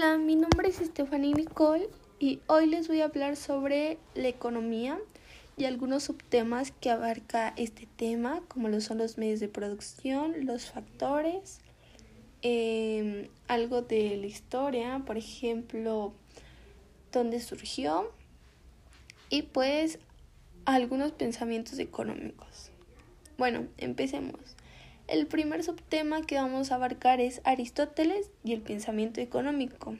Hola, mi nombre es Stephanie Nicole y hoy les voy a hablar sobre la economía y algunos subtemas que abarca este tema, como lo son los medios de producción, los factores, em, algo de la historia, por ejemplo, dónde surgió y pues algunos pensamientos económicos. Bueno, empecemos. El primer subtema que vamos a abarcar es Aristóteles y el pensamiento económico.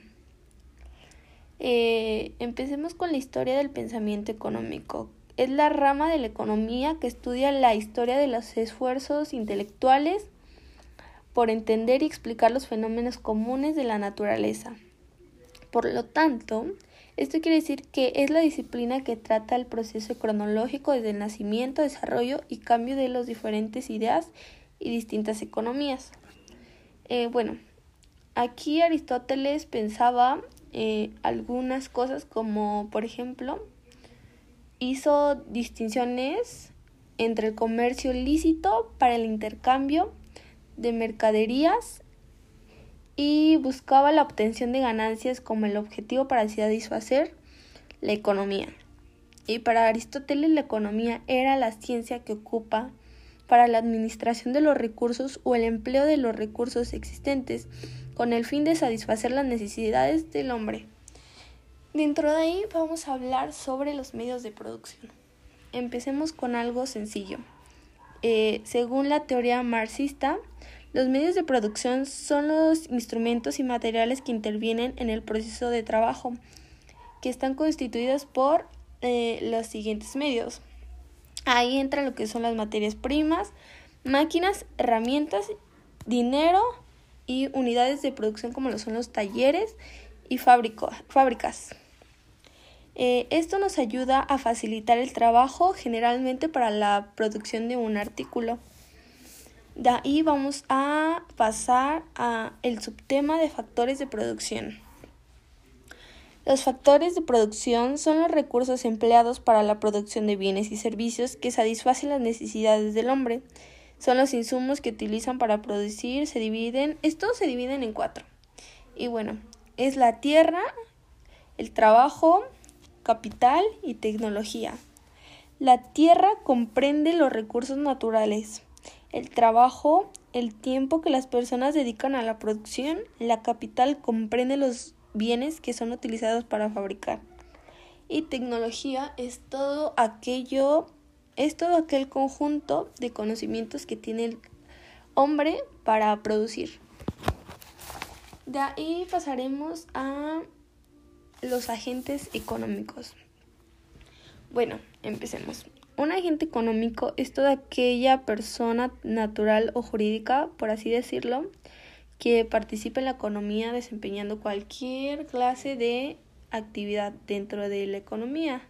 Eh, empecemos con la historia del pensamiento económico. Es la rama de la economía que estudia la historia de los esfuerzos intelectuales por entender y explicar los fenómenos comunes de la naturaleza. Por lo tanto, esto quiere decir que es la disciplina que trata el proceso cronológico desde el nacimiento, desarrollo y cambio de las diferentes ideas y distintas economías. Eh, bueno, aquí Aristóteles pensaba eh, algunas cosas como, por ejemplo, hizo distinciones entre el comercio lícito para el intercambio de mercaderías y buscaba la obtención de ganancias como el objetivo para satisfacer la economía. Y para Aristóteles la economía era la ciencia que ocupa para la administración de los recursos o el empleo de los recursos existentes con el fin de satisfacer las necesidades del hombre. Dentro de ahí vamos a hablar sobre los medios de producción. Empecemos con algo sencillo. Eh, según la teoría marxista, los medios de producción son los instrumentos y materiales que intervienen en el proceso de trabajo, que están constituidos por eh, los siguientes medios. Ahí entra lo que son las materias primas, máquinas, herramientas, dinero y unidades de producción como lo son los talleres y fábricas. Eh, esto nos ayuda a facilitar el trabajo generalmente para la producción de un artículo. De ahí vamos a pasar a el subtema de factores de producción. Los factores de producción son los recursos empleados para la producción de bienes y servicios que satisfacen las necesidades del hombre. Son los insumos que utilizan para producir, se dividen, estos se dividen en cuatro. Y bueno, es la tierra, el trabajo, capital y tecnología. La tierra comprende los recursos naturales, el trabajo, el tiempo que las personas dedican a la producción, la capital comprende los bienes que son utilizados para fabricar. Y tecnología es todo aquello, es todo aquel conjunto de conocimientos que tiene el hombre para producir. De ahí pasaremos a los agentes económicos. Bueno, empecemos. Un agente económico es toda aquella persona natural o jurídica, por así decirlo, que participe en la economía desempeñando cualquier clase de actividad dentro de la economía,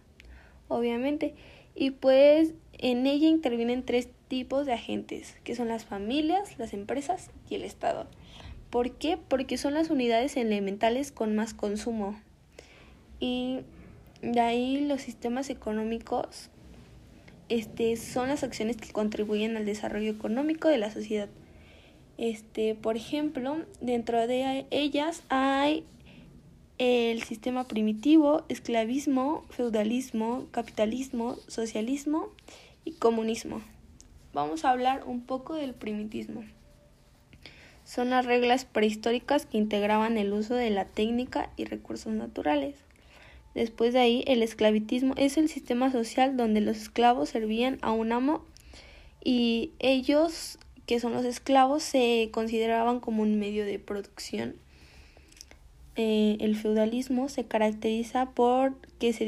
obviamente. Y pues en ella intervienen tres tipos de agentes, que son las familias, las empresas y el Estado. ¿Por qué? Porque son las unidades elementales con más consumo. Y de ahí los sistemas económicos este, son las acciones que contribuyen al desarrollo económico de la sociedad. Este, por ejemplo, dentro de ellas hay el sistema primitivo, esclavismo, feudalismo, capitalismo, socialismo y comunismo. Vamos a hablar un poco del primitismo. Son las reglas prehistóricas que integraban el uso de la técnica y recursos naturales. Después de ahí, el esclavitismo es el sistema social donde los esclavos servían a un amo y ellos que son los esclavos, se consideraban como un medio de producción. Eh, el feudalismo se caracteriza por que se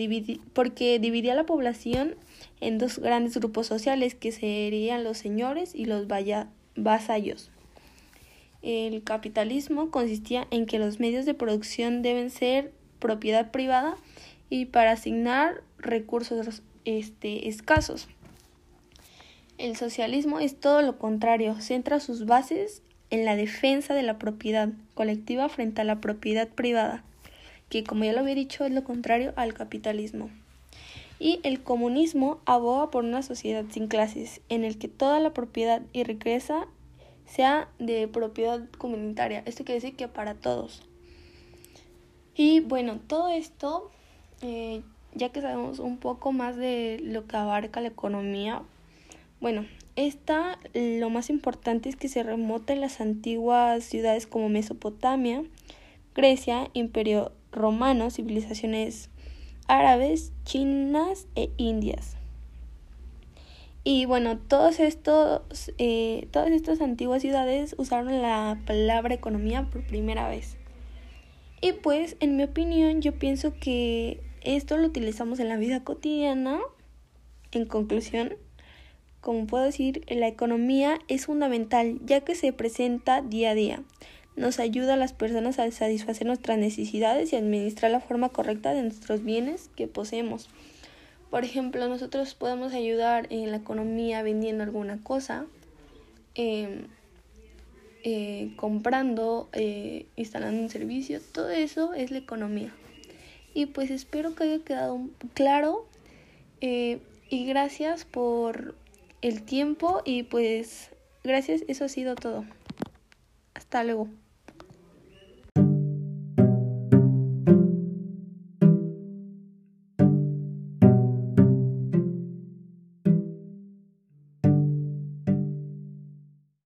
porque dividía la población en dos grandes grupos sociales que serían los señores y los vasallos. El capitalismo consistía en que los medios de producción deben ser propiedad privada y para asignar recursos este, escasos. El socialismo es todo lo contrario, centra sus bases en la defensa de la propiedad colectiva frente a la propiedad privada, que como ya lo había dicho es lo contrario al capitalismo. Y el comunismo aboga por una sociedad sin clases, en el que toda la propiedad y riqueza sea de propiedad comunitaria. Esto quiere decir que para todos. Y bueno, todo esto, eh, ya que sabemos un poco más de lo que abarca la economía, bueno, esta lo más importante es que se remota en las antiguas ciudades como Mesopotamia, Grecia, Imperio Romano, civilizaciones árabes, chinas e indias. Y bueno, todos estos, eh, todas estas antiguas ciudades usaron la palabra economía por primera vez. Y pues, en mi opinión, yo pienso que esto lo utilizamos en la vida cotidiana. En conclusión, como puedo decir, la economía es fundamental ya que se presenta día a día. Nos ayuda a las personas a satisfacer nuestras necesidades y administrar la forma correcta de nuestros bienes que poseemos. Por ejemplo, nosotros podemos ayudar en la economía vendiendo alguna cosa, em, eh, comprando, eh, instalando un servicio, todo eso es la economía. Y pues espero que haya quedado claro eh, y gracias por el tiempo y pues gracias, eso ha sido todo. Hasta luego.